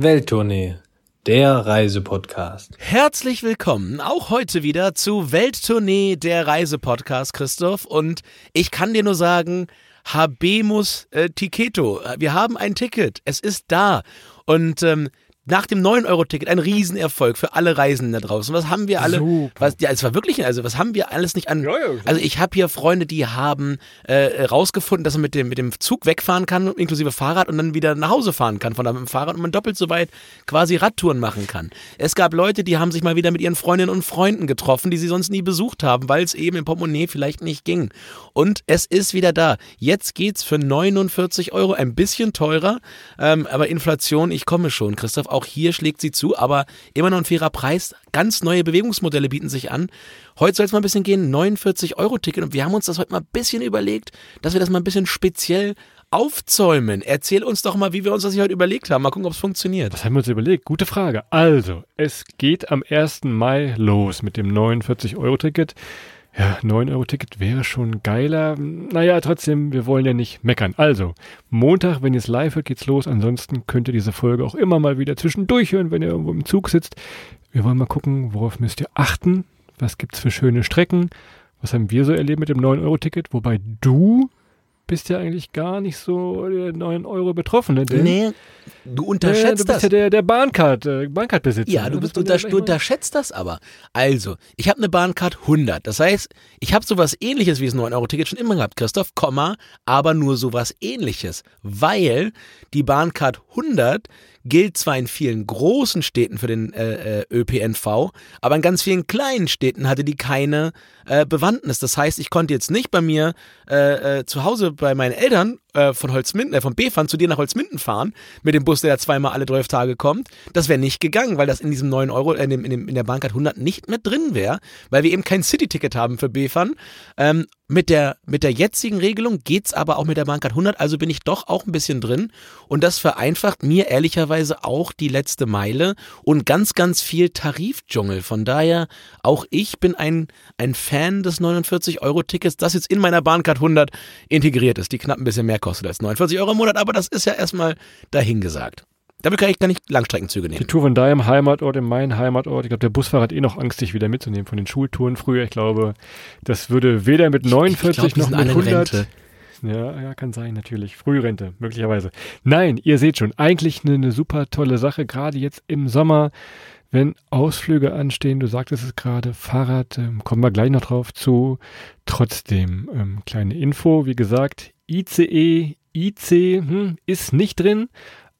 Welttournee, der Reisepodcast. Herzlich willkommen auch heute wieder zu Welttournee, der Reisepodcast, Christoph. Und ich kann dir nur sagen, Habemus äh, Tiketo. Wir haben ein Ticket. Es ist da. Und ähm, nach dem 9-Euro-Ticket ein Riesenerfolg für alle Reisenden da draußen. Was haben wir alle? Super. Was, ja, es war wirklich, also was haben wir alles nicht an? Ja, ja, also ich habe hier Freunde, die haben äh, rausgefunden, dass man mit dem, mit dem Zug wegfahren kann, inklusive Fahrrad und dann wieder nach Hause fahren kann von da mit dem Fahrrad und man doppelt so weit quasi Radtouren machen kann. Es gab Leute, die haben sich mal wieder mit ihren Freundinnen und Freunden getroffen, die sie sonst nie besucht haben, weil es eben im Portemonnaie vielleicht nicht ging. Und es ist wieder da. Jetzt geht's für 49 Euro, ein bisschen teurer, ähm, aber Inflation, ich komme schon, Christoph, auch hier schlägt sie zu, aber immer noch ein fairer Preis. Ganz neue Bewegungsmodelle bieten sich an. Heute soll es mal ein bisschen gehen, 49 Euro Ticket und wir haben uns das heute mal ein bisschen überlegt, dass wir das mal ein bisschen speziell aufzäumen. Erzähl uns doch mal, wie wir uns das hier heute überlegt haben. Mal gucken, ob es funktioniert. Was haben wir uns überlegt? Gute Frage. Also, es geht am 1. Mai los mit dem 49-Euro-Ticket. Ja, 9-Euro-Ticket wäre schon geiler. Naja, trotzdem, wir wollen ja nicht meckern. Also, Montag, wenn ihr es live hört, geht's los. Ansonsten könnt ihr diese Folge auch immer mal wieder zwischendurch hören, wenn ihr irgendwo im Zug sitzt. Wir wollen mal gucken, worauf müsst ihr achten. Was gibt's für schöne Strecken? Was haben wir so erlebt mit dem 9-Euro-Ticket? Wobei du bist ja eigentlich gar nicht so der 9 Euro Betroffene. Denn Nee, du äh, unterschätzt du bist das. ja der, der Bahncard, äh, Bahncard-Besitzer. Ja, ne? du, bist, du, unter, du unterschätzt das aber. Also, ich habe eine Bahncard 100. Das heißt, ich habe sowas ähnliches wie das 9-Euro-Ticket schon immer gehabt, Christoph, Komma, aber nur sowas ähnliches. Weil die Bahncard 100 gilt zwar in vielen großen Städten für den äh, äh, ÖPNV, aber in ganz vielen kleinen Städten hatte die keine äh, Bewandtnis. Das heißt, ich konnte jetzt nicht bei mir äh, äh, zu Hause bei meinen Eltern äh, von Holzminden, äh, von Befern zu dir nach Holzminden fahren mit dem Bus, der da zweimal alle 12 Tage kommt. Das wäre nicht gegangen, weil das in diesem 9 Euro, äh, in, dem, in, dem, in der Bahncard 100 nicht mehr drin wäre, weil wir eben kein City-Ticket haben für Befern. Ähm, mit der, mit der jetzigen Regelung geht's aber auch mit der Bahncard 100, also bin ich doch auch ein bisschen drin und das vereinfacht mir ehrlicherweise auch die letzte Meile und ganz, ganz viel Tarifdschungel. Von daher, auch ich bin ein, ein Fan des 49-Euro-Tickets, das jetzt in meiner Bahncard 100 integriert ist, die knapp ein bisschen mehr kostet als 49 Euro im Monat, aber das ist ja erstmal dahingesagt. Damit kann ich gar nicht Langstreckenzüge Die nehmen. Tour von deinem Heimatort in meinen Heimatort. Ich glaube, der Busfahrer hat eh noch Angst, dich wieder mitzunehmen von den Schultouren früher. Ich glaube, das würde weder mit 49 ich glaub, die noch mit alle in 100. Rente. Ja, ja, kann sein, natürlich. Frührente, möglicherweise. Nein, ihr seht schon, eigentlich eine, eine super tolle Sache, gerade jetzt im Sommer, wenn Ausflüge anstehen. Du sagtest es gerade, Fahrrad, ähm, kommen wir gleich noch drauf zu. Trotzdem, ähm, kleine Info, wie gesagt, ICE, IC hm, ist nicht drin,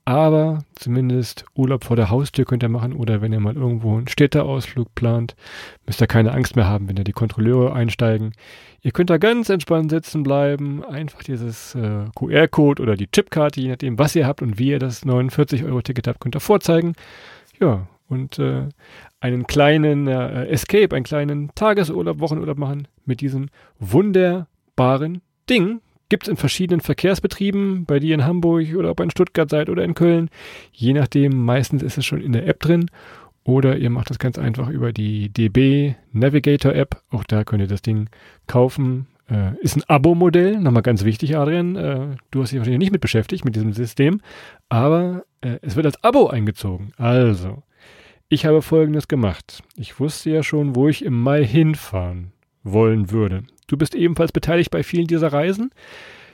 aber zumindest Urlaub vor der Haustür könnt ihr machen oder wenn ihr mal irgendwo einen Städteausflug plant, müsst ihr keine Angst mehr haben, wenn da die Kontrolleure einsteigen. Ihr könnt da ganz entspannt sitzen bleiben, einfach dieses äh, QR-Code oder die Chipkarte, je nachdem, was ihr habt und wie ihr das 49-Euro-Ticket habt, könnt ihr vorzeigen. Ja, und äh, einen kleinen äh, Escape, einen kleinen Tagesurlaub, Wochenurlaub machen mit diesem wunderbaren Ding. Gibt es in verschiedenen Verkehrsbetrieben, bei dir in Hamburg oder ob ihr in Stuttgart seid oder in Köln. Je nachdem, meistens ist es schon in der App drin. Oder ihr macht das ganz einfach über die DB Navigator App. Auch da könnt ihr das Ding kaufen. Äh, ist ein Abo-Modell. Nochmal ganz wichtig, Adrian. Äh, du hast dich wahrscheinlich nicht mit beschäftigt, mit diesem System. Aber äh, es wird als Abo eingezogen. Also, ich habe Folgendes gemacht. Ich wusste ja schon, wo ich im Mai hinfahren wollen würde. Du bist ebenfalls beteiligt bei vielen dieser Reisen.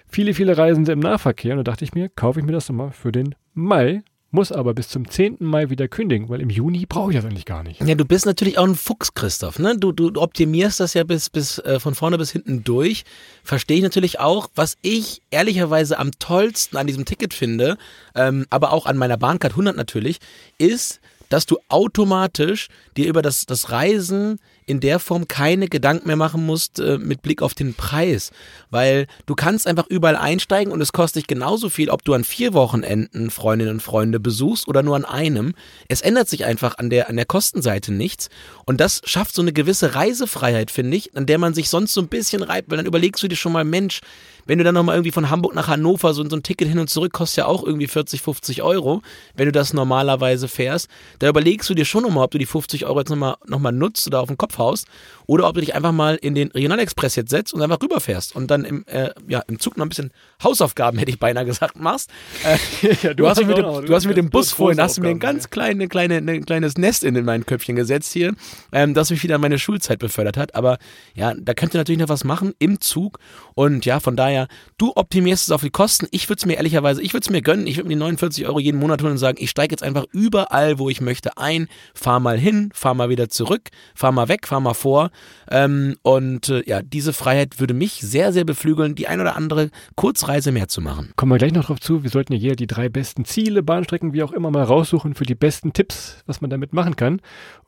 Viele, viele Reisende im Nahverkehr. Und da dachte ich mir, kaufe ich mir das nochmal für den Mai, muss aber bis zum 10. Mai wieder kündigen, weil im Juni brauche ich das eigentlich gar nicht. Ja, du bist natürlich auch ein Fuchs, Christoph. Ne? Du, du optimierst das ja bis, bis äh, von vorne bis hinten durch. Verstehe ich natürlich auch. Was ich ehrlicherweise am tollsten an diesem Ticket finde, ähm, aber auch an meiner Bahncard 100 natürlich, ist, dass du automatisch dir über das, das Reisen in der Form keine Gedanken mehr machen musst äh, mit Blick auf den Preis. Weil du kannst einfach überall einsteigen und es kostet dich genauso viel, ob du an vier Wochenenden Freundinnen und Freunde besuchst oder nur an einem. Es ändert sich einfach an der, an der Kostenseite nichts. Und das schafft so eine gewisse Reisefreiheit, finde ich, an der man sich sonst so ein bisschen reibt, weil dann überlegst du dir schon mal, Mensch, wenn du dann nochmal irgendwie von Hamburg nach Hannover, so, so ein Ticket hin und zurück kostet ja auch irgendwie 40, 50 Euro, wenn du das normalerweise fährst, da überlegst du dir schon nochmal, ob du die 50 Euro jetzt nochmal noch mal nutzt oder auf den Kopf Kopf haust oder ob du dich einfach mal in den Regionalexpress jetzt setzt und einfach rüberfährst und dann im, äh, ja, im Zug noch ein bisschen Hausaufgaben, hätte ich beinahe gesagt, machst. Äh, ja, du, hast mit dem, du hast mit dem Bus vorhin, hast du mir ein ganz kleine, kleine, ein kleines Nest in, in mein Köpfchen gesetzt hier, ähm, das mich wieder an meine Schulzeit befördert hat. Aber ja, da könnt ihr natürlich noch was machen im Zug und ja, von daher, du optimierst es auf die Kosten. Ich würde es mir ehrlicherweise, ich würde es mir gönnen, ich würde mir die 49 Euro jeden Monat holen und sagen, ich steige jetzt einfach überall, wo ich möchte, ein, fahr mal hin, fahr mal wieder zurück, fahr mal weg, fahr mal vor ähm, und äh, ja, diese Freiheit würde mich sehr, sehr beflügeln, die ein oder andere Kurzreise mehr zu machen. Kommen wir gleich noch drauf zu. Wir sollten ja hier die drei besten Ziele, Bahnstrecken, wie auch immer, mal raussuchen für die besten Tipps, was man damit machen kann.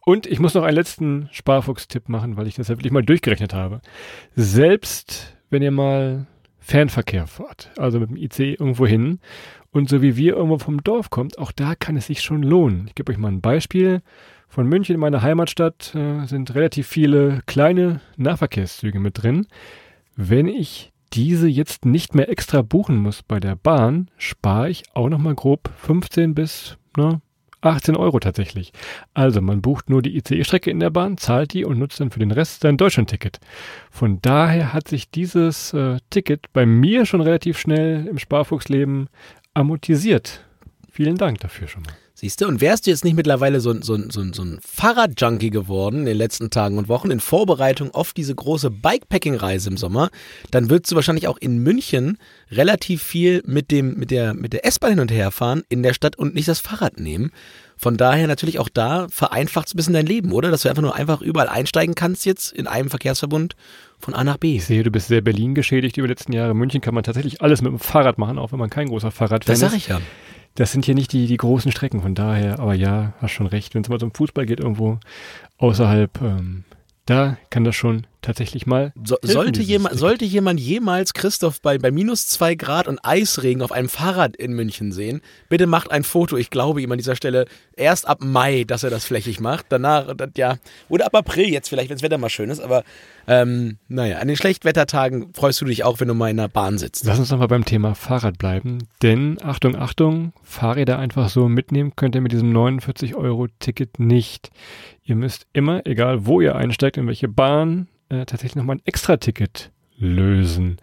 Und ich muss noch einen letzten Sparfuchs-Tipp machen, weil ich das ja wirklich mal durchgerechnet habe. Selbst wenn ihr mal Fernverkehr fahrt, also mit dem IC irgendwo hin und so wie wir irgendwo vom Dorf kommt, auch da kann es sich schon lohnen. Ich gebe euch mal ein Beispiel. Von München in meiner Heimatstadt äh, sind relativ viele kleine Nahverkehrszüge mit drin. Wenn ich diese jetzt nicht mehr extra buchen muss bei der Bahn, spare ich auch nochmal grob 15 bis ne, 18 Euro tatsächlich. Also man bucht nur die ICE-Strecke in der Bahn, zahlt die und nutzt dann für den Rest sein Deutschland-Ticket. Von daher hat sich dieses äh, Ticket bei mir schon relativ schnell im Sparfuchsleben amortisiert. Vielen Dank dafür schon mal. Siehst du, und wärst du jetzt nicht mittlerweile so, so, so, so ein Fahrradjunkie geworden in den letzten Tagen und Wochen in Vorbereitung auf diese große Bikepacking-Reise im Sommer, dann würdest du wahrscheinlich auch in München relativ viel mit dem, mit der, mit der S-Bahn hin und her fahren in der Stadt und nicht das Fahrrad nehmen. Von daher natürlich auch da vereinfacht es ein bisschen dein Leben, oder? Dass du einfach nur einfach überall einsteigen kannst jetzt in einem Verkehrsverbund von A nach B. Ich sehe, du bist sehr Berlin geschädigt über die letzten Jahre. München kann man tatsächlich alles mit dem Fahrrad machen, auch wenn man kein großer Fahrradfan ist. Das sag ich ja. Das sind hier nicht die, die großen Strecken, von daher, aber ja, hast schon recht. Wenn es mal zum Fußball geht, irgendwo außerhalb, ähm, da kann das schon tatsächlich mal. So, sollte, jemand, sollte jemand jemals Christoph bei, bei minus zwei Grad und Eisregen auf einem Fahrrad in München sehen, bitte macht ein Foto. Ich glaube ihm an dieser Stelle erst ab Mai, dass er das flächig macht. Danach, ja, oder ab April jetzt vielleicht, wenn das Wetter mal schön ist. Aber ähm, naja, an den Schlechtwettertagen freust du dich auch, wenn du mal in der Bahn sitzt. Lass uns nochmal beim Thema Fahrrad bleiben. Denn, Achtung, Achtung, Fahrräder einfach so mitnehmen könnt ihr mit diesem 49-Euro-Ticket nicht. Ihr müsst immer, egal wo ihr einsteigt, in welche Bahn, äh, tatsächlich nochmal ein Extra-Ticket lösen.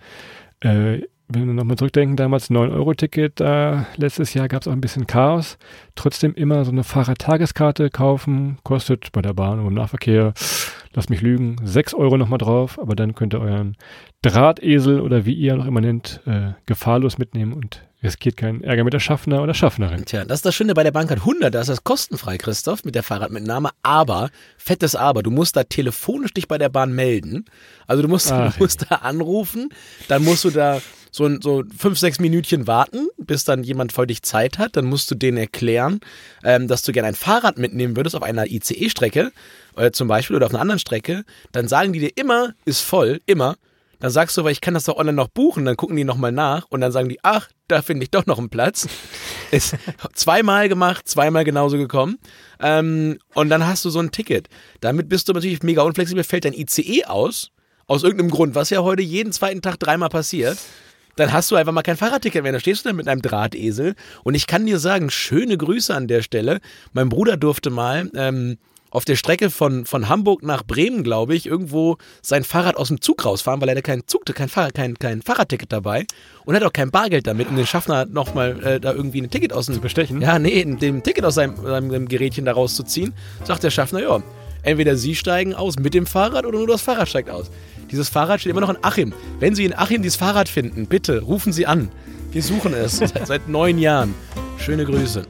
Äh, wenn wir nochmal zurückdenken, damals 9-Euro-Ticket, da letztes Jahr gab es auch ein bisschen Chaos. Trotzdem immer so eine Fahrradtageskarte kaufen, kostet bei der Bahn und im Nahverkehr, lass mich lügen, 6 Euro nochmal drauf, aber dann könnt ihr euren Drahtesel oder wie ihr noch immer nennt, äh, gefahrlos mitnehmen und riskiert keinen Ärger mit der Schaffner oder Schaffnerin. Tja, das ist das Schöne bei der Bankcard 100, da ist das kostenfrei, Christoph, mit der Fahrradmitnahme, aber, fettes Aber, du musst da telefonisch dich bei der Bahn melden. Also du musst, Ach, du musst da anrufen, dann musst du da so, so fünf, sechs Minütchen warten, bis dann jemand vor dich Zeit hat. Dann musst du denen erklären, ähm, dass du gerne ein Fahrrad mitnehmen würdest auf einer ICE-Strecke äh, zum Beispiel oder auf einer anderen Strecke. Dann sagen die dir immer, ist voll, immer. Dann sagst du, weil ich kann das doch online noch buchen, dann gucken die nochmal nach und dann sagen die, ach, da finde ich doch noch einen Platz. Ist zweimal gemacht, zweimal genauso gekommen. Ähm, und dann hast du so ein Ticket. Damit bist du natürlich mega unflexibel, fällt dein ICE aus. Aus irgendeinem Grund, was ja heute jeden zweiten Tag dreimal passiert dann hast du einfach mal kein Fahrradticket mehr. Da stehst du dann mit einem Drahtesel. Und ich kann dir sagen, schöne Grüße an der Stelle. Mein Bruder durfte mal ähm, auf der Strecke von, von Hamburg nach Bremen, glaube ich, irgendwo sein Fahrrad aus dem Zug rausfahren, weil er kein Zug, kein, Fahrrad, kein, kein Fahrradticket dabei und hat auch kein Bargeld damit, um den Schaffner nochmal äh, da irgendwie ein Ticket aus dem Bestechen. Ja, nee, dem Ticket aus seinem, seinem Gerätchen da rauszuziehen. Sagt der Schaffner, ja, entweder Sie steigen aus mit dem Fahrrad oder nur das Fahrrad steigt aus. Dieses Fahrrad steht immer noch in Achim. Wenn Sie in Achim dieses Fahrrad finden, bitte rufen Sie an. Wir suchen es seit, seit neun Jahren. Schöne Grüße.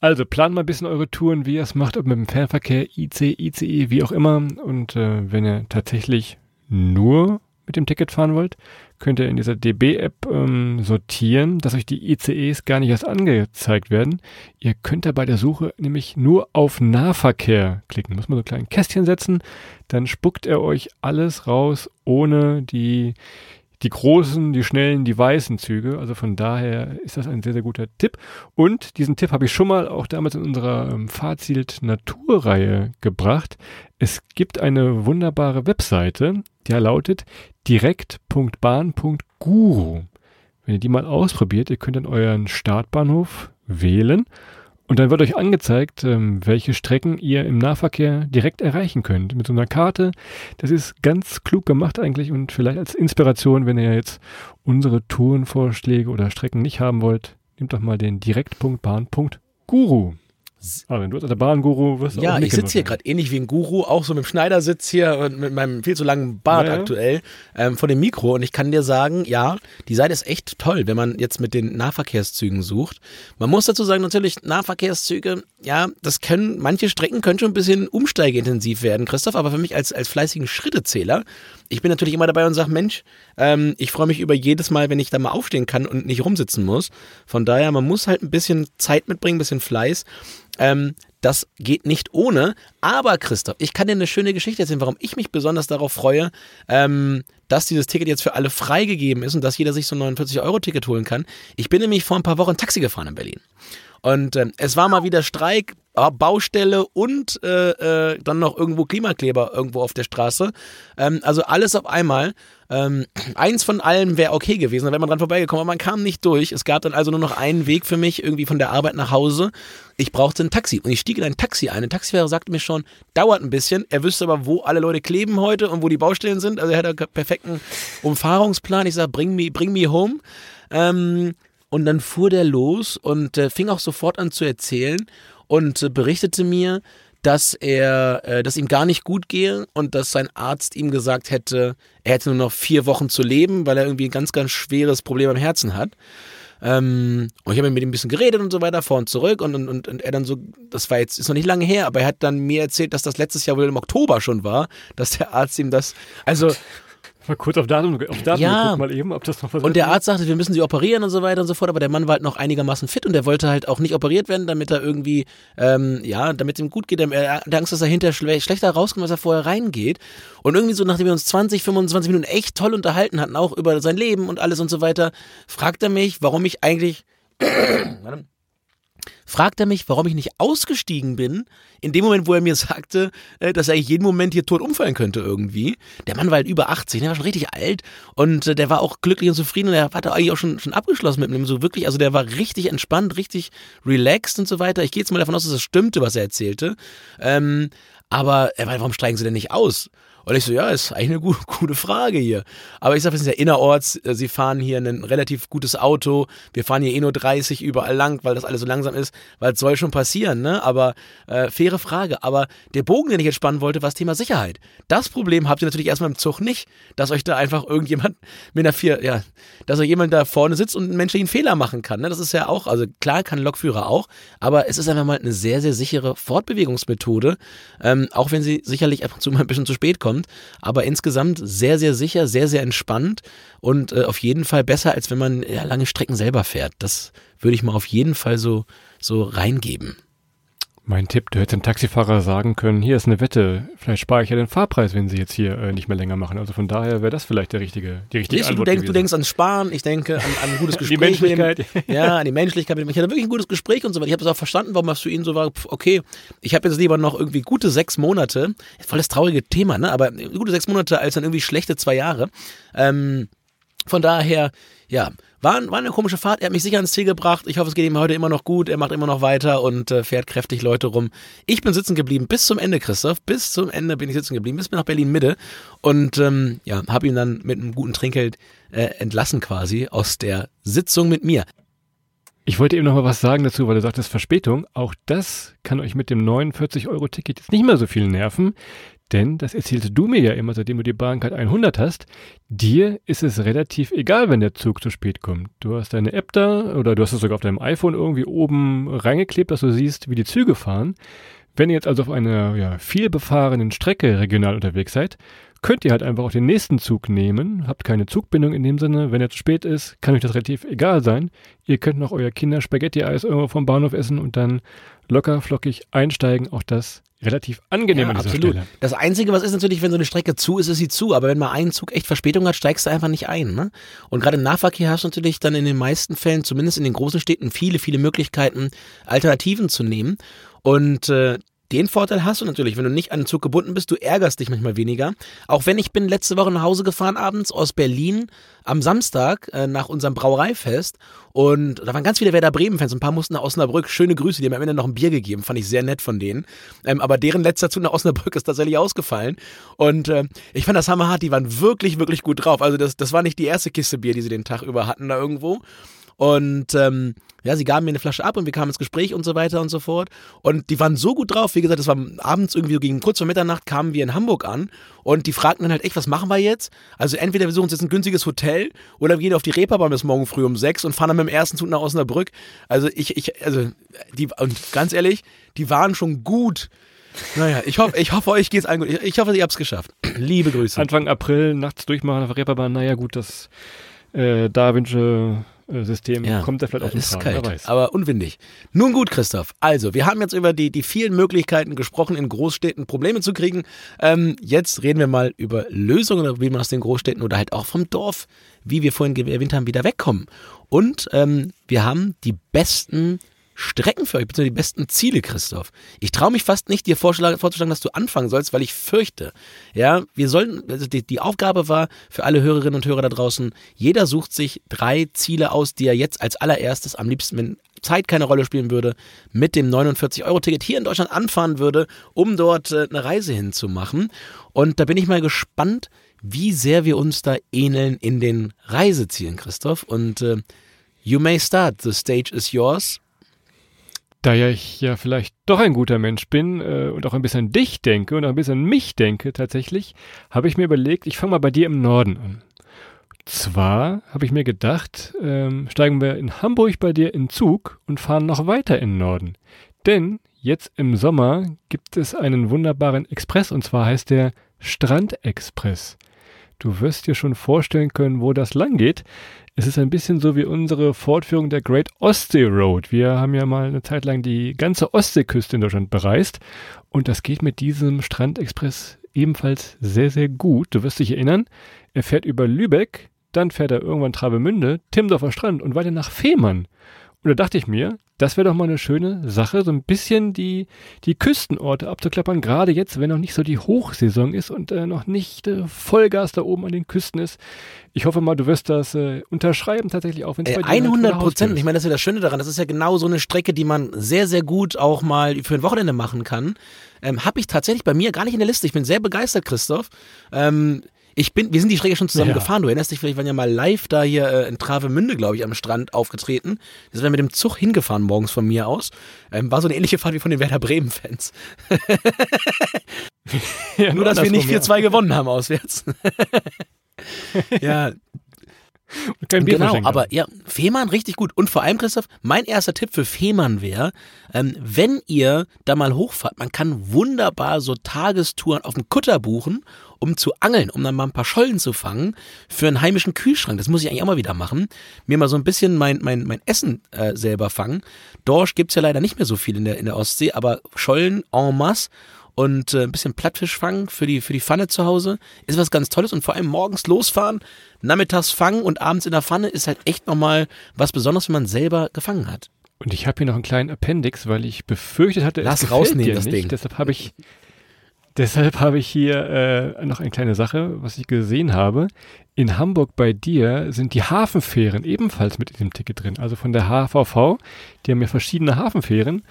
Also plant mal ein bisschen eure Touren, wie ihr es macht, ob mit dem Fernverkehr, IC, ICE, wie auch immer. Und äh, wenn ihr tatsächlich nur mit dem Ticket fahren wollt, könnt ihr in dieser DB-App ähm, sortieren, dass euch die ICEs gar nicht erst angezeigt werden. Ihr könnt da bei der Suche nämlich nur auf Nahverkehr klicken. Muss man so ein kleines Kästchen setzen, dann spuckt er euch alles raus, ohne die die großen, die schnellen, die weißen Züge. Also von daher ist das ein sehr, sehr guter Tipp. Und diesen Tipp habe ich schon mal auch damals in unserer ähm, Fahrzielt Naturreihe gebracht. Es gibt eine wunderbare Webseite, die lautet direkt.bahn.guru. Wenn ihr die mal ausprobiert, ihr könnt an euren Startbahnhof wählen. Und dann wird euch angezeigt, ähm, welche Strecken ihr im Nahverkehr direkt erreichen könnt. Mit so einer Karte. Das ist ganz klug gemacht eigentlich und vielleicht als Inspiration, wenn ihr jetzt unsere Tourenvorschläge oder Strecken nicht haben wollt, nehmt doch mal den Direktpunktbahn.guru. Ah, wenn du der Bahnguru wirst Ja, ich sitze hier gerade ähnlich wie ein Guru, auch so mit dem Schneidersitz hier und mit meinem viel zu langen Bart Ja, ja. aktuell ähm, vor dem Mikro. Und ich kann dir sagen, ja, die Seite ist echt toll, wenn man jetzt mit den Nahverkehrszügen sucht. Man muss dazu sagen, natürlich, Nahverkehrszüge, ja, das können, manche Strecken können schon ein bisschen umsteigeintensiv werden, Christoph, aber für mich als, als fleißigen Schrittezähler, ich bin natürlich immer dabei und sage, Mensch, ähm, ich freue mich über jedes Mal, wenn ich da mal aufstehen kann und nicht rumsitzen muss. Von daher, man muss halt ein bisschen Zeit mitbringen, ein bisschen Fleiß. Ähm, das geht nicht ohne. Aber Christoph, ich kann dir eine schöne Geschichte erzählen, warum ich mich besonders darauf freue, ähm, dass dieses Ticket jetzt für alle freigegeben ist und dass jeder sich so ein 49-Euro-Ticket holen kann. Ich bin nämlich vor ein paar Wochen Taxi gefahren in Berlin. Und ähm, es war mal wieder Streik, Baustelle und äh, äh, dann noch irgendwo Klimakleber irgendwo auf der Straße. Ähm, also alles auf einmal. Ähm, eins von allem wäre okay gewesen, dann wäre man dran vorbeigekommen, aber man kam nicht durch. Es gab dann also nur noch einen Weg für mich, irgendwie von der Arbeit nach Hause. Ich brauchte ein Taxi und ich stieg in ein Taxi ein. Ein Taxifahrer sagte mir schon, dauert ein bisschen. Er wüsste aber, wo alle Leute kleben heute und wo die Baustellen sind. Also er hat einen perfekten Umfahrungsplan. Ich sage, bring me, bring me home. Ähm, und dann fuhr der los und äh, fing auch sofort an zu erzählen und berichtete mir, dass er, äh, dass ihm gar nicht gut gehe und dass sein Arzt ihm gesagt hätte, er hätte nur noch vier Wochen zu leben, weil er irgendwie ein ganz, ganz schweres Problem am Herzen hat. Ähm, und ich habe mit ihm ein bisschen geredet und so weiter, vor und zurück und, und, und er dann so, das war jetzt, ist noch nicht lange her, aber er hat dann mir erzählt, dass das letztes Jahr wohl im Oktober schon war, dass der Arzt ihm das, also Mal kurz auf Datum, auf Datum Ja. geguckt, mal eben, ob das noch was Und der Arzt sagte, wir müssen sie operieren und so weiter und so fort, aber der Mann war halt noch einigermaßen fit und der wollte halt auch nicht operiert werden, damit er irgendwie, ähm, ja, damit ihm gut geht. Er hat Angst, dass er hinterher schle schlechter rauskommt, als er vorher reingeht. Und irgendwie so, nachdem wir uns 20, 25 Minuten echt toll unterhalten hatten, auch über sein Leben und alles und so weiter, fragt er mich, warum ich eigentlich. fragt er mich, warum ich nicht ausgestiegen bin, in dem Moment, wo er mir sagte, äh, dass er eigentlich jeden Moment hier tot umfallen könnte irgendwie. Der Mann war halt über 80, der war schon richtig alt und äh, der war auch glücklich und zufrieden und er hatte eigentlich auch schon, schon abgeschlossen mit ihm, so wirklich, also der war richtig entspannt, richtig relaxed und so weiter. Ich gehe jetzt mal davon aus, dass es stimmte, was er erzählte. Ähm, aber er meinte, warum steigen sie denn nicht aus? Und ich so, ja, ist eigentlich eine gute, gute Frage hier. Aber ich sage, wir sind ja innerorts, äh, sie fahren hier ein relativ gutes Auto, wir fahren hier eh nur 30 überall lang, weil das alles so langsam ist, weil es soll schon passieren, ne? Aber äh, faire Frage. Aber der Bogen, den ich jetzt spannen wollte, war das Thema Sicherheit. Das Problem habt ihr natürlich erstmal im Zug nicht, dass euch da einfach irgendjemand mit einer vier, ja, dass euch jemand da vorne sitzt und einen menschlichen Fehler machen kann. Ne? Das ist ja auch, also klar kann Lokführer auch, aber es ist einfach mal eine sehr, sehr sichere Fortbewegungsmethode, ähm, auch wenn sie sicherlich und zu mal ein bisschen zu spät kommt, aber insgesamt sehr, sehr sicher, sehr, sehr entspannt und äh, auf jeden Fall besser, als wenn man ja, lange Strecken selber fährt. Das würde ich mal auf jeden Fall so, so reingeben. Mein Tipp, du hättest dem Taxifahrer sagen können, hier ist eine Wette, vielleicht spare ich ja den Fahrpreis, wenn sie jetzt hier äh, nicht mehr länger machen. Also von daher wäre das vielleicht der richtige, die richtige Siehst du, du, Antwort denkst, du gewesen. denkst ans Sparen, ich denke an, an ein gutes Die Gespräch. mit dem- Menschlichkeit. Ja, an die Menschlichkeit. Ich hatte wirklich ein gutes Gespräch und so weiter. Ich habe das auch verstanden, warum das für ihn so war. Pf, Okay, ich habe jetzt lieber noch irgendwie gute sechs Monate. Voll das traurige Thema, ne? Aber gute sechs Monate als dann irgendwie schlechte zwei Jahre. Ähm, von daher, ja, war, war eine komische Fahrt. Er hat mich sicher ans Ziel gebracht. Ich hoffe, es geht ihm heute immer noch gut. Er macht immer noch weiter und äh, fährt kräftig Leute rum. Ich bin sitzen geblieben bis zum Ende, Christoph. Bis zum Ende bin ich sitzen geblieben, bis nach Berlin Mitte und ähm, ja, habe ihn dann mit einem guten Trinkgeld äh, entlassen quasi aus der Sitzung mit mir. Ich wollte eben noch mal was sagen dazu, weil du sagtest Verspätung. Auch das kann euch mit dem 49-Euro-Ticket jetzt nicht mehr so viel nerven, denn das erzählst du mir ja immer, seitdem du die Bahncard 100 hast. Dir ist es relativ egal, wenn der Zug zu spät kommt. Du hast deine App da oder du hast es sogar auf deinem iPhone irgendwie oben reingeklebt, dass du siehst, wie die Züge fahren. Wenn ihr jetzt also auf einer ja, viel befahrenen Strecke regional unterwegs seid, könnt ihr halt einfach auch den nächsten Zug nehmen, habt keine Zugbindung in dem Sinne. Wenn er zu spät ist, kann euch das relativ egal sein. Ihr könnt noch euer Kinder Spaghetti-Eis irgendwo vom Bahnhof essen und dann locker flockig einsteigen. Auch das relativ angenehm Ja, an dieser absolut. Stelle. Das Einzige, was ist natürlich, wenn so eine Strecke zu ist, ist sie zu. Aber wenn mal ein Zug echt Verspätung hat, steigst du einfach nicht ein. Ne? Und gerade im Nahverkehr hast du natürlich dann in den meisten Fällen, zumindest in den großen Städten, viele, viele Möglichkeiten, Alternativen zu nehmen. Und äh, Den Vorteil hast du natürlich, wenn du nicht an den Zug gebunden bist, du ärgerst dich manchmal weniger. Auch wenn ich bin letzte Woche nach Hause gefahren abends aus Berlin am Samstag äh, nach unserem Brauereifest und da waren ganz viele Werder Bremen-Fans, ein paar mussten nach Osnabrück. Schöne Grüße, die haben am Ende noch ein Bier gegeben, fand ich sehr nett von denen. Ähm, aber deren letzter Zug nach Osnabrück ist tatsächlich ausgefallen und äh, ich fand das hammerhart, die waren wirklich, wirklich gut drauf. Also das, das war nicht die erste Kiste Bier, die sie den Tag über hatten da irgendwo. Und ähm, ja, sie gaben mir eine Flasche ab und wir kamen ins Gespräch und so weiter und so fort. Und die waren so gut drauf. Wie gesagt, es war abends irgendwie gegen kurz vor Mitternacht kamen wir in Hamburg an und die fragten dann halt echt, was machen wir jetzt? Also entweder wir suchen uns jetzt ein günstiges Hotel oder wir gehen auf die Reeperbahn bis morgen früh um sechs und fahren dann mit dem ersten Zug nach Osnabrück. Also ich, ich, also die, und ganz ehrlich, die waren schon gut. Naja, ich hoffe, ich hoffe, euch geht's allen gut. Ich, hoffe, ihr habt's geschafft. Liebe Grüße. Anfang April nachts durchmachen auf der Reeperbahn, naja gut, das äh, Da Vinci System Ja, kommt er vielleicht dem ist Tragen, kalt, aber unwindig. Nun gut, Christoph. Also, wir haben jetzt über die, die vielen Möglichkeiten gesprochen, in Großstädten Probleme zu kriegen. Ähm, jetzt reden wir mal über Lösungen, wie man aus den Großstädten oder halt auch vom Dorf, wie wir vorhin erwähnt haben, wieder wegkommen. Und ähm, wir haben die besten Strecken für euch, beziehungsweise die besten Ziele, Christoph. Ich traue mich fast nicht, dir vorzuschlagen, dass du anfangen sollst, weil ich fürchte. Ja, wir sollen, also die, die Aufgabe war für alle Hörerinnen und Hörer da draußen, jeder sucht sich drei Ziele aus, die er jetzt als allererstes, am liebsten, wenn Zeit keine Rolle spielen würde, mit dem 49-Euro-Ticket hier in Deutschland anfahren würde, um dort äh, eine Reise hinzumachen. Und da bin ich mal gespannt, wie sehr wir uns da ähneln in den Reisezielen, Christoph. Und äh, you may start, the stage is yours. Da ja ich ja vielleicht doch ein guter Mensch bin äh, und auch ein bisschen an dich denke und auch ein bisschen an mich denke tatsächlich, habe ich mir überlegt, ich fange mal bei dir im Norden an. Zwar habe ich mir gedacht, ähm, steigen wir in Hamburg bei dir in Zug und fahren noch weiter in den Norden. Denn jetzt im Sommer gibt es einen wunderbaren Express und zwar heißt der Strandexpress. Du wirst dir schon vorstellen können, wo das lang geht. Es ist ein bisschen so wie unsere Fortführung der Great Ostsee Road. Wir haben ja mal eine Zeit lang die ganze Ostseeküste in Deutschland bereist und das geht mit diesem Strandexpress ebenfalls sehr, sehr gut. Du wirst dich erinnern, er fährt über Lübeck, dann fährt er irgendwann Travemünde, Timmendorfer Strand und weiter nach Fehmarn. Und da dachte ich mir, das wäre doch mal eine schöne Sache, so ein bisschen die, die Küstenorte abzuklappern, gerade jetzt, wenn noch nicht so die Hochsaison ist und äh, noch nicht äh, Vollgas da oben an den Küsten ist. Ich hoffe mal, du wirst das äh, unterschreiben tatsächlich auch, wenn es bei dir halt vor der 100 Haustür Prozent. Ich meine, das ist ja das Schöne daran. Das ist ja genau so eine Strecke, die man sehr, sehr gut auch mal für ein Wochenende machen kann. Ähm, Habe ich tatsächlich bei mir gar nicht in der Liste. Ich bin sehr begeistert, Christoph. Ähm, ich bin, wir sind die Strecke schon zusammen Ja. gefahren. Du erinnerst dich vielleicht, wir waren ja mal live da hier äh, in Travemünde, glaube ich, am Strand aufgetreten. Wir sind dann mit dem Zug hingefahren morgens von mir aus. Ähm, war so eine ähnliche Fahrt wie von den Werder Bremen-Fans. Ja, Nur, dass wir nicht andersrum, 4-2 gewonnen haben auswärts. ja, kein Bier genau, aber ja, Fehmarn richtig gut. Und vor allem, Christoph, mein erster Tipp für Fehmarn wäre, ähm, wenn ihr da mal hochfahrt, man kann wunderbar so Tagestouren auf dem Kutter buchen, um zu angeln, um dann mal ein paar Schollen zu fangen für einen heimischen Kühlschrank. Das muss ich eigentlich auch mal wieder machen. Mir mal so ein bisschen mein, mein, mein Essen äh, selber fangen. Dorsch gibt's ja leider nicht mehr so viel in der, in der Ostsee, aber Schollen en masse und äh, ein bisschen Plattfisch fangen für die, für die Pfanne zu Hause ist was ganz Tolles und vor allem morgens losfahren, nachmittags fangen und abends in der Pfanne ist halt echt nochmal was Besonderes, wenn man selber gefangen hat. Und ich habe hier noch einen kleinen Appendix, weil ich befürchtet hatte, Lass es rausnehmen, das nicht. Ding. Deshalb habe ich, deshalb habe ich hier äh, noch eine kleine Sache, was ich gesehen habe. In Hamburg bei dir sind die Hafenfähren ebenfalls mit in dem Ticket drin. Also von der HVV, die haben ja verschiedene Hafenfähren.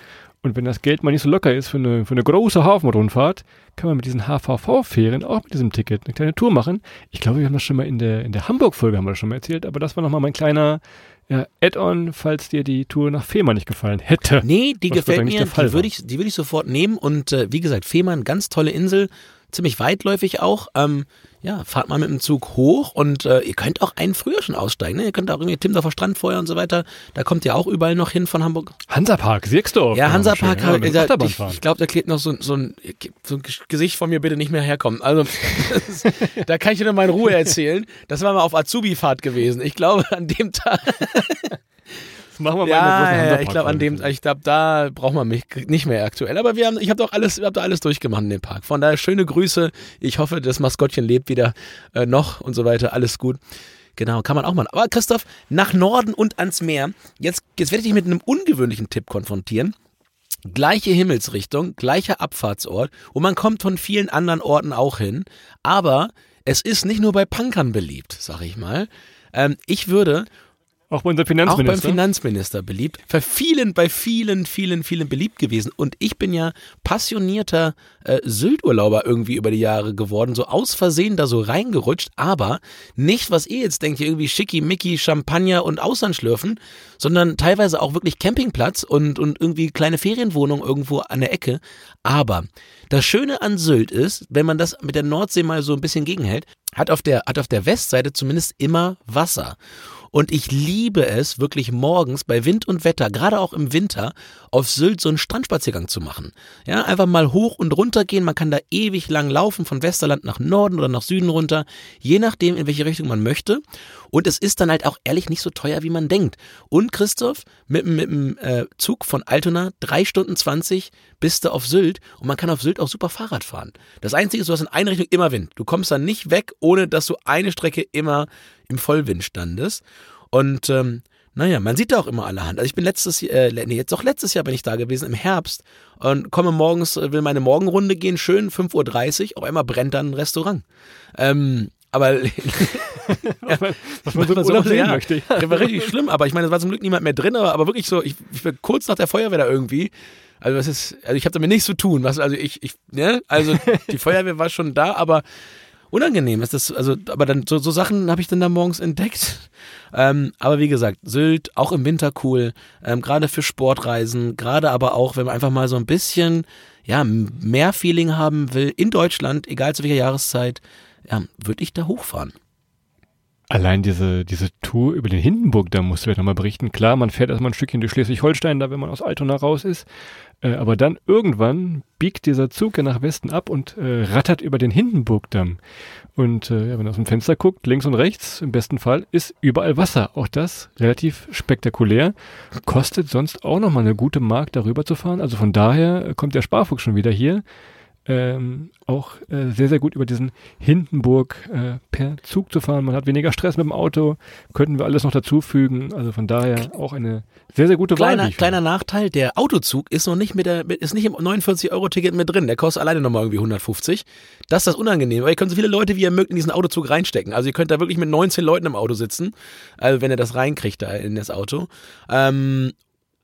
Und wenn das Geld mal nicht so locker ist für eine, für eine große Hafenrundfahrt, kann man mit diesen HVV-Fähren auch mit diesem Ticket eine kleine Tour machen. Ich glaube, wir haben das schon mal in der, in der Hamburg-Folge haben wir das schon mal erzählt, aber das war nochmal mein kleiner ja, Add-on, falls dir die Tour nach Fehmarn nicht gefallen hätte. Nee, die gefällt mir, die würde ich, die würde ich sofort nehmen und äh, wie gesagt, Fehmarn, ganz tolle Insel, ziemlich weitläufig auch. Ähm, ja, fahrt mal mit dem Zug hoch und äh, ihr könnt auch einen früher schon aussteigen. Ne? Ihr könnt auch irgendwie Timmendorfer Strand vorher und so weiter. Da kommt ihr auch überall noch hin von Hamburg. Hansapark, Sierksdorf. Ja, Hansapark, ja, ja, Achterbahn ich, ich glaube, da klebt noch so, so, ein, so ein Gesicht von mir bitte nicht mehr herkommen. Also, ist, da kann ich dir mal in Ruhe erzählen. Das war mal auf Azubi-Fahrt gewesen. Ich glaube, an dem Tag, machen wir mal ja, großen ja, ich glaube, an dem, ich glaube, da braucht man mich nicht mehr aktuell. Aber wir haben, ich habe doch alles, habe doch alles durchgemacht in dem Park. Von daher schöne Grüße. Ich hoffe, das Maskottchen lebt wieder äh, noch und so weiter. Alles gut. Genau, kann man auch machen. Aber Christoph, nach Norden und ans Meer. Jetzt, jetzt werde ich dich mit einem ungewöhnlichen Tipp konfrontieren. gleiche Himmelsrichtung, gleicher Abfahrtsort und man kommt von vielen anderen Orten auch hin. Aber es ist nicht nur bei Punkern beliebt, sag ich mal. Ähm, ich würde auch bei unserem Finanzminister. Auch beim Finanzminister beliebt. Bei vielen, bei vielen, vielen, vielen beliebt gewesen. Und ich bin ja passionierter äh, Sylt-Urlauber irgendwie über die Jahre geworden. So aus Versehen da so reingerutscht. Aber nicht, was ihr jetzt denkt, irgendwie schickimicki, Champagner und Auslandschlürfen, sondern teilweise auch wirklich Campingplatz und, und irgendwie kleine Ferienwohnung irgendwo an der Ecke. Aber das Schöne an Sylt ist, wenn man das mit der Nordsee mal so ein bisschen gegenhält, hat auf der, hat auf der Westseite zumindest immer Wasser. Und ich liebe es, wirklich morgens bei Wind und Wetter, gerade auch im Winter, auf Sylt so einen Strandspaziergang zu machen. Ja, einfach mal hoch und runter gehen. Man kann da ewig lang laufen, von Westerland nach Norden oder nach Süden runter, je nachdem, in welche Richtung man möchte. Und es ist dann halt auch ehrlich nicht so teuer, wie man denkt. Und Christoph, mit, mit dem äh, Zug von Altona, drei Stunden zwanzig bist du auf Sylt und man kann auf Sylt auch super Fahrrad fahren. Das Einzige ist, du hast in eine Richtung immer Wind. Du kommst dann nicht weg, ohne dass du eine Strecke immer im Vollwind standest. Und ähm, naja, man sieht da auch immer allerhand. Also ich bin letztes Jahr, äh, nee, jetzt auch letztes Jahr bin ich da gewesen, im Herbst und komme morgens, äh, will meine Morgenrunde gehen, schön 5.30 Uhr, auf einmal brennt dann ein Restaurant. Ähm, aber ja, was man so im Urlaub sehen ja, möchte. Das war richtig schlimm, aber ich meine, es war zum Glück niemand mehr drin, aber, aber wirklich so, ich, ich war kurz nach der Feuerwehr da irgendwie. Also das ist, also ich habe damit nichts zu tun. Was, also ich, ich, ne, also die Feuerwehr war schon da, aber unangenehm ist das, also, aber dann so, so Sachen habe ich dann da morgens entdeckt. Ähm, aber wie gesagt, Sylt auch im Winter cool, ähm, gerade für Sportreisen, gerade aber auch, wenn man einfach mal so ein bisschen ja mehr Feeling haben will in Deutschland, egal zu welcher Jahreszeit, ja, würde ich da hochfahren. Allein diese, diese Tour über den Hindenburg, da musst du ja nochmal berichten. Klar, man fährt erstmal ein Stückchen durch Schleswig-Holstein, da wenn man aus Altona raus ist. Äh, aber dann irgendwann biegt dieser Zug ja nach Westen ab und äh, rattert über den Hindenburgdamm. Und äh, wenn man aus dem Fenster guckt, links und rechts, im besten Fall, ist überall Wasser. Auch das relativ spektakulär. Kostet sonst auch nochmal eine gute Mark, darüber zu fahren. Also von daher kommt der Sparfuchs schon wieder hier ähm, auch äh, sehr, sehr gut über diesen Hindenburg äh, per Zug zu fahren. Man hat weniger Stress mit dem Auto, könnten wir alles noch dazufügen. Also von daher auch eine sehr, sehr gute kleiner, Wahl. Kleiner Nachteil, der Autozug ist noch nicht mit der, ist nicht im 49-Euro-Ticket mit drin. Der kostet alleine nochmal irgendwie 150. Das ist das unangenehm, weil ihr könnt so viele Leute wie ihr mögt in diesen Autozug reinstecken. Also ihr könnt da wirklich mit 19 Leuten im Auto sitzen, also wenn ihr das reinkriegt da in das Auto. Ähm,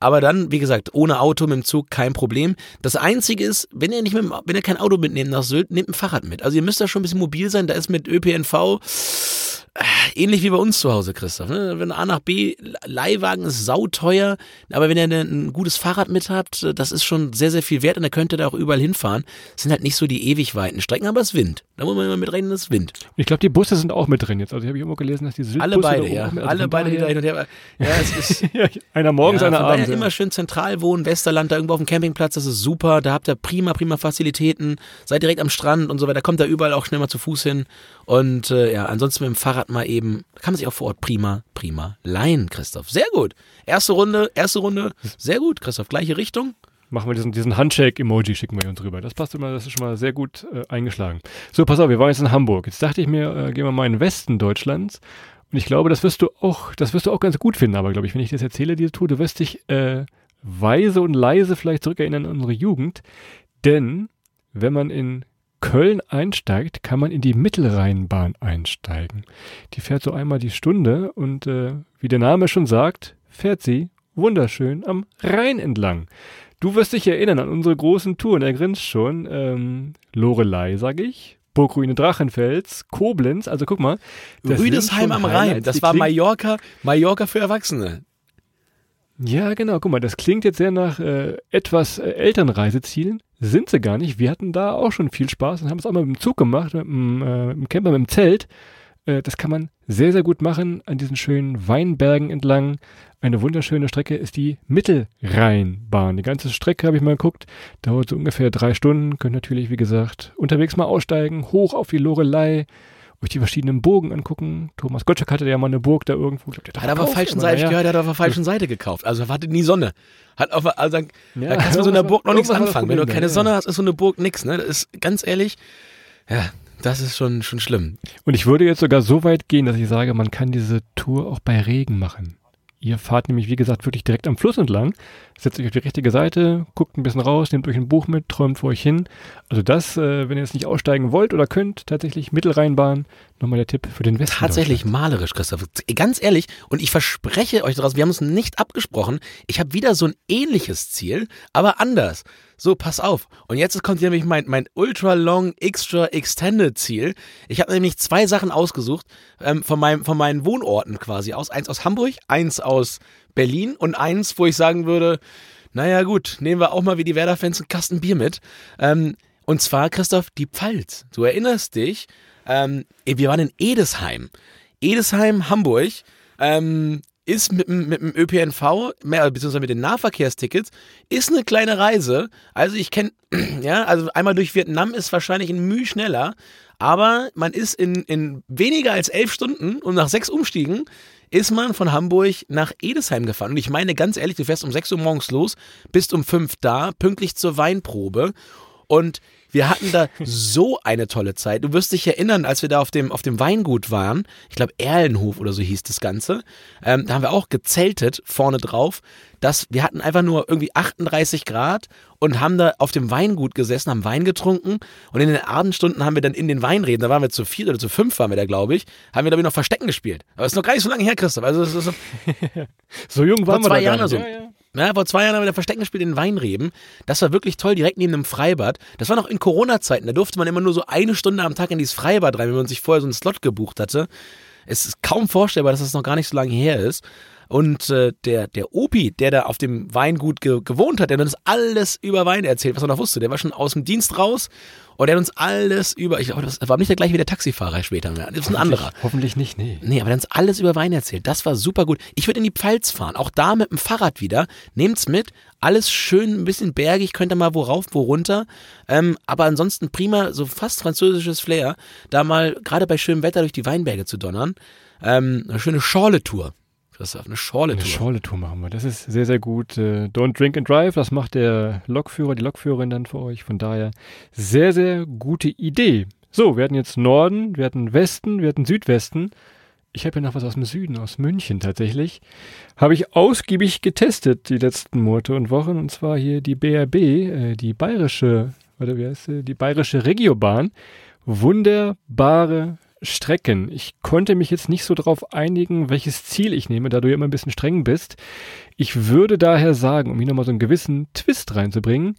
aber dann, wie gesagt, ohne Auto mit dem Zug kein Problem. Das Einzige ist, wenn ihr nicht mit, wenn ihr kein Auto mitnehmt nach Sylt, nehmt ein Fahrrad mit. Also ihr müsst da schon ein bisschen mobil sein. Da ist mit ÖPNV ähnlich wie bei uns zu Hause, Christoph. Ne? Wenn A nach B, Leihwagen ist sauteuer, aber wenn ihr ein gutes Fahrrad mit habt, das ist schon sehr, sehr viel wert und da könnt ihr da auch überall hinfahren. Das sind halt nicht so die ewig weiten Strecken, aber es ist Wind. Da muss man immer mit rechnen, es ist Wind. Ich glaube, die Busse sind auch mit drin jetzt. Also habe ich immer gelesen, dass die Südbusse Alle beide, ja. Also Alle beide, die da hin und her. Ja, es ist, einer morgens, ja, einer abends. daher immer schön zentral wohnen, Westerland, da irgendwo auf dem Campingplatz, das ist super. Da habt ihr prima, prima Facilitäten. Seid direkt am Strand und so weiter. Da kommt da überall auch schnell mal zu Fuß hin. Und äh, ja, ansonsten mit dem Fahrrad mal eben kann man sich auch vor Ort prima, prima leihen, Christoph. Sehr gut. Erste Runde, erste Runde, sehr gut, Christoph. Gleiche Richtung. Machen wir diesen, diesen Handshake-Emoji, schicken wir uns rüber. Das passt immer, das ist schon mal sehr gut äh, eingeschlagen. So, pass auf, wir waren jetzt in Hamburg. Jetzt dachte ich mir, äh, gehen wir mal in den Westen Deutschlands. Und ich glaube, das wirst du auch, das wirst du auch ganz gut finden, aber glaube ich, wenn ich das erzähle, diese Tour, du wirst dich äh, weise und leise vielleicht zurückerinnern an unsere Jugend. Denn wenn man in Köln einsteigt, kann man in die Mittelrheinbahn einsteigen. Die fährt so einmal die Stunde und äh, wie der Name schon sagt, fährt sie wunderschön am Rhein entlang. Du wirst dich erinnern an unsere großen Touren, er grinst schon. Ähm, Lorelei, sag ich. Burgruine Drachenfels, Koblenz, also guck mal. Rüdesheim am Rhein, das war Mallorca, Mallorca für Erwachsene. Ja, genau. Guck mal, das klingt jetzt sehr nach äh, etwas äh, Elternreisezielen. Sind sie gar nicht. Wir hatten da auch schon viel Spaß und haben es auch mal mit dem Zug gemacht, mit dem, äh, mit dem Camper, mit dem Zelt. Äh, das kann man sehr, sehr gut machen an diesen schönen Weinbergen entlang. Eine wunderschöne Strecke ist die Mittelrheinbahn. Die ganze Strecke habe ich mal geguckt. Dauert so ungefähr drei Stunden. Könnt natürlich, wie gesagt, unterwegs mal aussteigen, hoch auf die Lorelei, euch die verschiedenen Burgen angucken. Thomas Gottschalk hatte ja mal eine Burg da irgendwo. Glaub, Hat aber auf der falschen Seite, ich gehört, hat auf der falschen Seite gekauft. Also hatte nie Sonne. Hat auf, also, da Ja, kannst du mit so einer Burg noch nichts anfangen. Wenn du keine da, Sonne ja. hast, ist so eine Burg nix, ne? Das ist ganz ehrlich, ja, das ist schon, schon schlimm. Und ich würde jetzt sogar so weit gehen, dass ich sage, man kann diese Tour auch bei Regen machen. Ihr fahrt nämlich, wie gesagt, wirklich direkt am Fluss entlang, setzt euch auf die richtige Seite, guckt ein bisschen raus, nehmt euch ein Buch mit, träumt vor euch hin. Also das, äh, wenn ihr jetzt nicht aussteigen wollt oder könnt, tatsächlich Mittelrheinbahn, nochmal der Tipp für den Westen. Tatsächlich malerisch, Christoph. Ganz ehrlich, und ich verspreche euch daraus, wir haben uns nicht abgesprochen. Ich habe wieder so ein ähnliches Ziel, aber anders. So, pass auf. Und jetzt kommt nämlich mein, mein Ultra Long Extra Extended Ziel. Ich habe nämlich zwei Sachen ausgesucht ähm, von, meinem, von meinen Wohnorten quasi aus. Eins aus Hamburg, eins aus Berlin und eins, wo ich sagen würde, naja gut, nehmen wir auch mal wie die Werder-Fans einen Kasten Bier mit. Ähm, und zwar, Christoph, die Pfalz. Du erinnerst dich, ähm, wir waren in Edesheim. Edesheim, Hamburg. Ähm, ist mit, mit dem ÖPNV, mehr, beziehungsweise mit den Nahverkehrstickets, ist eine kleine Reise. Also ich kenne, ja, also einmal durch Vietnam ist wahrscheinlich ein Mühe schneller, aber man ist in, in weniger als elf Stunden und nach sechs Umstiegen ist man von Hamburg nach Edesheim gefahren. Und ich meine ganz ehrlich, du fährst um sechs Uhr morgens los, bist um fünf da, pünktlich zur Weinprobe und wir hatten da so eine tolle Zeit. Du wirst dich erinnern, als wir da auf dem, auf dem Weingut waren, ich glaube Erlenhof oder so hieß das Ganze, ähm, da haben wir auch gezeltet vorne drauf, dass wir hatten einfach nur irgendwie 38 Grad und haben da auf dem Weingut gesessen, haben Wein getrunken und in den Abendstunden haben wir dann in den Weinreden, da waren wir zu vier oder zu fünf waren wir da, glaube ich, haben wir da noch Verstecken gespielt. Aber es ist noch gar nicht so lange her, Christoph. Also so, so jung waren vor wir zwei da Jahren oder nicht. so. Ja, ja. Ja, vor zwei Jahren haben wir da Verstecken gespielt in Weinreben. Das war wirklich toll, direkt neben einem Freibad. Das war noch in Corona-Zeiten. Da durfte man immer nur so eine Stunde am Tag in dieses Freibad rein, wenn man sich vorher so einen Slot gebucht hatte. Es ist kaum vorstellbar, dass das noch gar nicht so lange her ist. Und äh, der, der Opi, der da auf dem Weingut ge gewohnt hat, der hat uns alles über Wein erzählt, was er noch wusste. Der war schon aus dem Dienst raus und der hat uns alles über, ich glaube, das war nicht der gleiche wie der Taxifahrer später mehr. Das ist ein anderer. Hoffentlich nicht, nee. Nee, aber dann ist alles über Wein erzählt. Das war super gut. Ich würde in die Pfalz fahren. Auch da mit dem Fahrrad wieder. Nehmt's mit. Alles schön, ein bisschen bergig. Könnt ihr mal wo rauf, wo runter. Ähm, aber ansonsten prima, so fast französisches Flair. Da mal gerade bei schönem Wetter durch die Weinberge zu donnern. Ähm, eine schöne Schorle-Tour. Christoph, eine Schorle-Tour. Eine Schorle-Tour machen wir. Das ist sehr, sehr gut. Äh, Don't drink and drive, das macht der Lokführer, die Lokführerin dann für euch. Von daher sehr, sehr gute Idee. So, wir hatten jetzt Norden, wir hatten Westen, wir hatten Südwesten. Ich habe ja noch was aus dem Süden, aus München tatsächlich. Habe ich ausgiebig getestet die letzten Monate und Wochen. Und zwar hier die BRB, äh, die bayerische, warte, wie heißt sie? Die bayerische Regiobahn. Wunderbare Strecken. Ich konnte mich jetzt nicht so darauf einigen, welches Ziel ich nehme, da du ja immer ein bisschen streng bist. Ich würde daher sagen, um hier nochmal so einen gewissen Twist reinzubringen,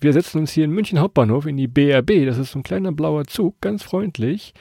wir setzen uns hier in München Hauptbahnhof in die BRB. Das ist so ein kleiner blauer Zug, ganz freundlich.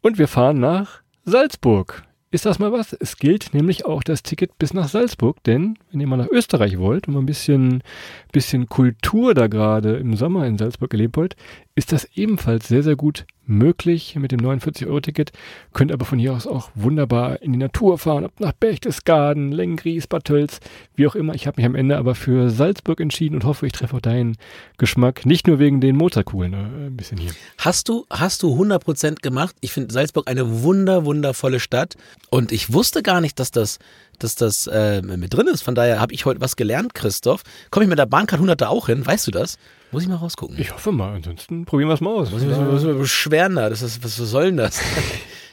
Und wir fahren nach Salzburg. Ist das mal was? Es gilt nämlich auch das Ticket bis nach Salzburg, denn wenn ihr mal nach Österreich wollt und mal ein bisschen, bisschen Kultur da gerade im Sommer in Salzburg erleben wollt, ist das ebenfalls sehr, sehr gut möglich mit dem 49-Euro-Ticket. Könnt aber von hier aus auch wunderbar in die Natur fahren, ab nach Berchtesgaden, Lengries, Bad Tölz, wie auch immer. Ich habe mich am Ende aber für Salzburg entschieden und hoffe, ich treffe auch deinen Geschmack. Nicht nur wegen den Mozartkugeln, äh, ein bisschen hier. Hast du, hast du 100% gemacht? Ich finde Salzburg eine wunder, wundervolle Stadt. Und ich wusste gar nicht, dass das, dass das äh, mit drin ist. Von daher habe ich heute was gelernt, Christoph. Komme ich mit der Bahncard 100 da auch hin? Weißt du das? Muss ich mal rausgucken. Ich hoffe mal, ansonsten probieren wir es mal aus. Muss ich mich beschweren da. Das ist, was, soll denn das?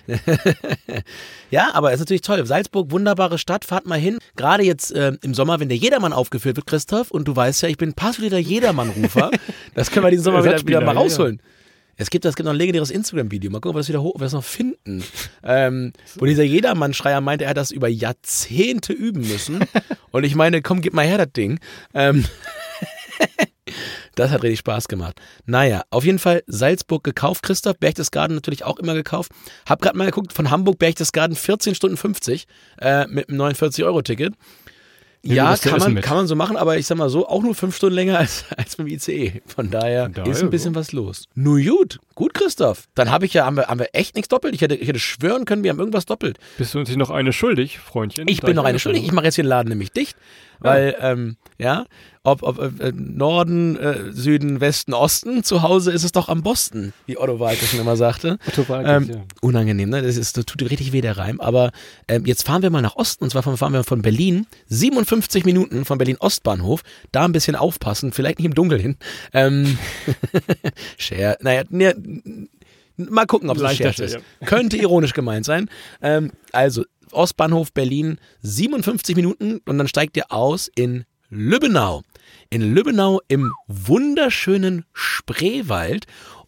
ja, aber es ist natürlich toll. Salzburg, wunderbare Stadt, fahrt mal hin. Gerade jetzt äh, im Sommer, wenn der Jedermann aufgeführt wird, Christoph, und du weißt ja, ich bin passionierter Jedermann-Rufer, das können wir diesen Sommer wieder, wieder mal Ersatzspieler, ja, rausholen. Es gibt, es gibt noch ein legendäres Instagram-Video. Mal gucken, ob wir das wieder hoch, ob wir das noch finden. Ähm, wo dieser Jedermann-Schreier meinte, er hat das über Jahrzehnte üben müssen. Und ich meine, komm, gib mal her das Ding. Ähm, das hat richtig Spaß gemacht. Naja, auf jeden Fall Salzburg gekauft. Christoph, Berchtesgaden natürlich auch immer gekauft. Hab gerade mal geguckt, von Hamburg Berchtesgaden 14 Stunden 50 äh, mit einem 49-Euro-Ticket. Nehmen wir Ja, kann man, mit. kann man so machen, aber ich sag mal so, auch nur fünf Stunden länger als, als beim ICE. Von daher daher, ist ein bisschen was los. Nur gut, gut, Christoph. Dann habe ich ja, haben wir, haben wir echt nichts doppelt. Ich hätte, ich hätte schwören können, wir haben irgendwas doppelt. Bist du uns nicht noch eine schuldig, Freundchen? Ich Da bin noch eine schuldig. Ich mache jetzt hier den Laden nämlich dicht, weil, ähm, ja, ob, ob äh, Norden, äh, Süden, Westen, Osten, zu Hause ist es doch am Boston, wie Otto Walke schon immer sagte. Otto Walkes, Ähm, ja. Unangenehm, ne? Das, ist, das tut richtig weh, der Reim. Aber ähm, jetzt fahren wir mal nach Osten. Und zwar fahren wir von Berlin 57 Minuten von Berlin Ostbahnhof. Da ein bisschen aufpassen, vielleicht nicht im Dunkeln hin. Ähm, Scher, naja, ne, mal gucken, ob es ein Scherz ist. Scherz, Könnte ironisch gemeint sein. Ähm, also Ostbahnhof Berlin 57 Minuten und dann steigt ihr aus in Lübbenau. In Lübbenau im wunderschönen Spreewald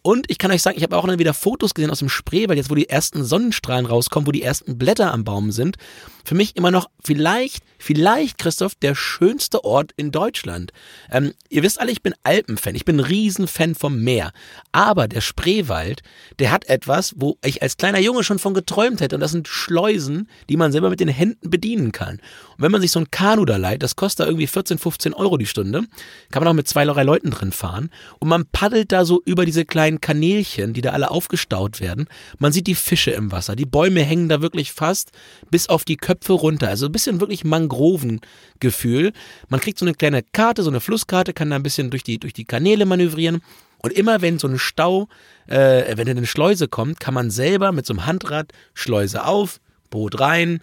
und ich kann euch sagen, ich habe auch dann wieder Fotos gesehen aus dem Spreewald, jetzt wo die ersten Sonnenstrahlen rauskommen, wo die ersten Blätter am Baum sind. Für mich immer noch vielleicht, vielleicht, Christoph, der schönste Ort in Deutschland. Ähm, ihr wisst alle, ich bin Alpenfan, ich bin ein Riesenfan vom Meer. Aber der Spreewald, der hat etwas, wo ich als kleiner Junge schon von geträumt hätte. Und das sind Schleusen, die man selber mit den Händen bedienen kann. Und wenn man sich so ein Kanu da leiht, das kostet da irgendwie 14, 15 Euro die Stunde, kann man auch mit zwei, drei Leuten drin fahren. Und man paddelt da so über diese kleinen Kanälchen, die da alle aufgestaut werden. Man sieht die Fische im Wasser. Die Bäume hängen da wirklich fast bis auf die Köpfe runter. Also ein bisschen wirklich Mangrovengefühl. Man kriegt so eine kleine Karte, so eine Flusskarte, kann da ein bisschen durch die, durch die Kanäle manövrieren. Und immer wenn so ein Stau, äh, wenn eine Schleuse kommt, kann man selber mit so einem Handrad Schleuse auf, Boot rein,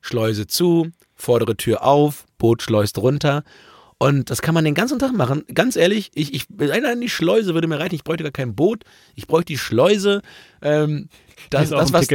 Schleuse zu, vordere Tür auf, Boot schleust runter. Und das kann man den ganzen Tag machen. Ganz ehrlich, ich, ich allein die Schleuse würde mir reichen. Ich bräuchte gar kein Boot. Ich bräuchte die Schleuse. Ähm, das, das, was,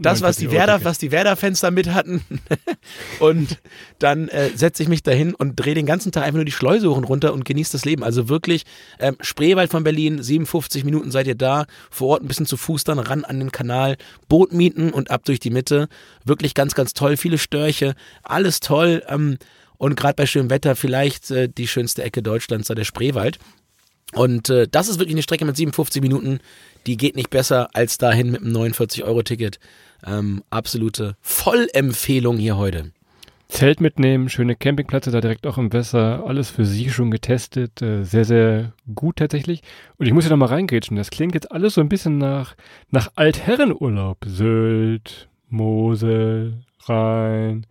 das was, die Werder, was die Werder-Fenster mit hatten. und dann äh, setze ich mich dahin und drehe den ganzen Tag einfach nur die Schleuse hoch und runter und genieße das Leben. Also wirklich, ähm, Spreewald von Berlin, 57 Minuten seid ihr da, vor Ort ein bisschen zu Fuß dann ran an den Kanal, Boot mieten und ab durch die Mitte. Wirklich ganz, ganz toll. Viele Störche, alles toll. Ähm, und gerade bei schönem Wetter vielleicht äh, die schönste Ecke Deutschlands, da der Spreewald. Und äh, das ist wirklich eine Strecke mit 57 Minuten, die geht nicht besser als dahin mit einem 49-Euro-Ticket. Ähm, absolute Vollempfehlung hier heute. Zelt mitnehmen, schöne Campingplätze da direkt auch im Wasser, alles für Sie schon getestet, äh, sehr, sehr gut tatsächlich. Und ich muss hier nochmal reingrätschen, das klingt jetzt alles so ein bisschen nach, nach Altherrenurlaub. Sylt, Mosel, Rhein,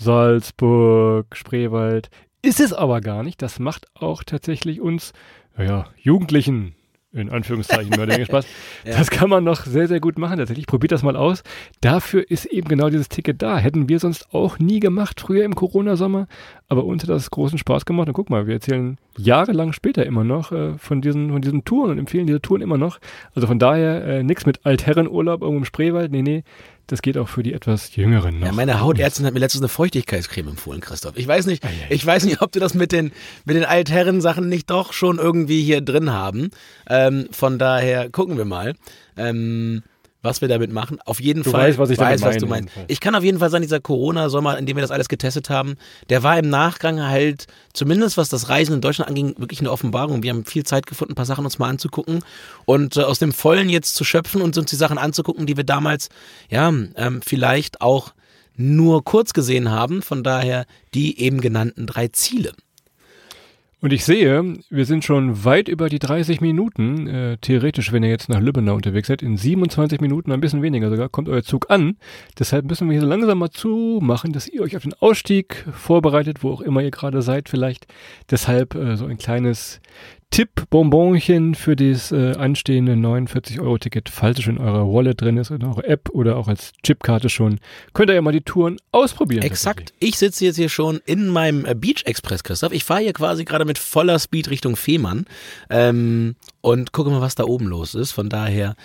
Salzburg, Spreewald. Ist es aber gar nicht. Das macht auch tatsächlich uns, naja, Jugendlichen, in Anführungszeichen, nur der Spaß. ja. Das kann man noch sehr, sehr gut machen tatsächlich. Probiert das mal aus. Dafür ist eben genau dieses Ticket da. Hätten wir sonst auch nie gemacht, früher im Corona-Sommer. Aber uns hat das großen Spaß gemacht. Und guck mal, wir erzählen jahrelang später immer noch äh, von, diesen, von diesen Touren und empfehlen diese Touren immer noch. Also von daher äh, nichts mit Altherrenurlaub irgendwo im Spreewald. Nee, nee, das geht auch für die etwas Jüngeren noch. Ja, meine Hautärztin hat mir letztens eine Feuchtigkeitscreme empfohlen, Christoph. Ich weiß nicht, ich weiß nicht, ob du das mit den, mit den Altherren-Sachen nicht doch schon irgendwie hier drin haben. Ähm, von daher gucken wir mal. Ähm, was wir damit machen. Auf jeden du Fall. Weißt, was ich weiß, was du meinst. Ich kann auf jeden Fall sagen, dieser Corona-Sommer, in dem wir das alles getestet haben, der war im Nachgang halt, zumindest was das Reisen in Deutschland anging, wirklich eine Offenbarung. Wir haben viel Zeit gefunden, ein paar Sachen uns mal anzugucken und äh, aus dem Vollen jetzt zu schöpfen und uns die Sachen anzugucken, die wir damals, ja, ähm, vielleicht auch nur kurz gesehen haben. Von daher die eben genannten drei Ziele. Und ich sehe, wir sind schon weit über die 30 Minuten. Äh, theoretisch, wenn ihr jetzt nach Lübbenau unterwegs seid, in 27 Minuten, ein bisschen weniger sogar, kommt euer Zug an. Deshalb müssen wir hier so langsam mal zumachen, dass ihr euch auf den Ausstieg vorbereitet, wo auch immer ihr gerade seid vielleicht. Deshalb äh, so ein kleines Tipp-Bonbonchen für das äh, anstehende 49-Euro-Ticket, falls es schon in eurer Wallet drin ist, in eurer App oder auch als Chipkarte schon, könnt ihr ja mal die Touren ausprobieren. Exakt. Ich sitze jetzt hier schon in meinem äh, Beach Express, Christoph. Ich fahre hier quasi gerade mit voller Speed Richtung Fehmarn ähm, und gucke mal, was da oben los ist. Von daher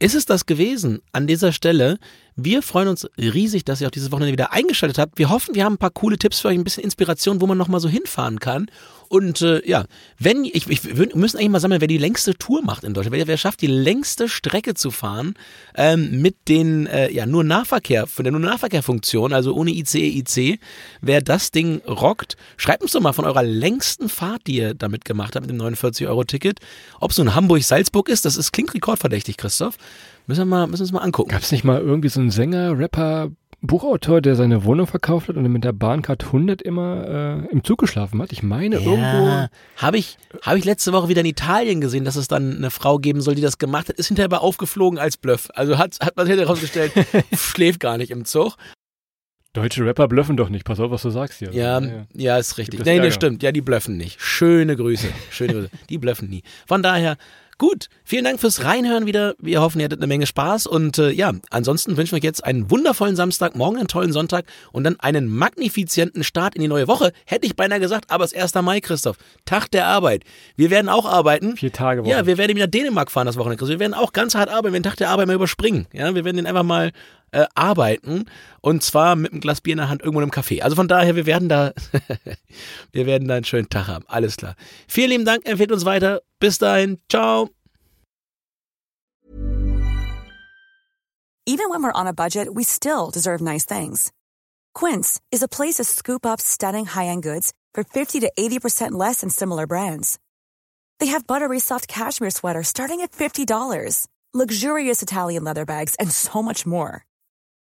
ist es das gewesen an dieser Stelle. Wir freuen uns riesig, dass ihr auch dieses Wochenende wieder eingeschaltet habt. Wir hoffen, wir haben ein paar coole Tipps für euch, ein bisschen Inspiration, wo man nochmal so hinfahren kann. Und äh, ja, wenn ich, ich wir müssen eigentlich mal sammeln, wer die längste Tour macht in Deutschland. Wer, wer schafft die längste Strecke zu fahren ähm, mit den äh, ja nur Nahverkehr, von der nur Nahverkehrfunktion, also ohne ICE, IC. Wer das Ding rockt, schreibt uns doch mal von eurer längsten Fahrt, die ihr damit gemacht habt mit dem 49 Euro Ticket. Ob es nun Hamburg-Salzburg ist, das ist klingt rekordverdächtig, Christoph. Müssen wir mal, müssen wir uns mal angucken. Gab es nicht mal irgendwie so einen Sänger, Rapper, Buchautor, der seine Wohnung verkauft hat und mit der Bahncard 100 immer äh, im Zug geschlafen hat. Ich meine, ja, irgendwo. Habe ich, hab ich letzte Woche wieder in Italien gesehen, dass es dann eine Frau geben soll, die das gemacht hat. Ist hinterher aber aufgeflogen als Bluff. Also hat, hat man hinterher herausgestellt, schläft gar nicht im Zug. Deutsche Rapper blöffen doch nicht. Pass auf, was du sagst hier. Ja, ja, ja ist richtig. Nee, das stimmt. Ja, die blöffen nicht. Schöne Grüße. Schöne Grüße. Die blöffen nie. Von daher, Gut, vielen Dank fürs Reinhören wieder. Wir hoffen, ihr hattet eine Menge Spaß. Und äh, ja, ansonsten wünschen wir euch jetzt einen wundervollen Samstag, morgen einen tollen Sonntag und dann einen magnifizienten Start in die neue Woche. Hätte ich beinahe gesagt, aber es ist 1. Mai, Christoph. Tag der Arbeit. Wir werden auch arbeiten. Vier Tage Woche. Ja, wir werden wieder Dänemark fahren das Wochenende, Christoph. Wir werden auch ganz hart arbeiten, wir den Tag der Arbeit mal überspringen. Ja, wir werden den einfach mal äh, arbeiten und zwar mit einem Glas Bier in der Hand irgendwo im Café. Also von daher, wir werden da, wir werden da einen schönen Tag haben. Alles klar. Vielen lieben Dank, empfehlt uns weiter. Bis dahin, ciao. Even when we're on a budget, we still deserve nice things. Quince is a place to scoop up stunning high-end goods for 50 to 80% less than similar brands. They have buttery soft cashmere sweaters starting at $50, luxurious Italian leather bags, and so much more.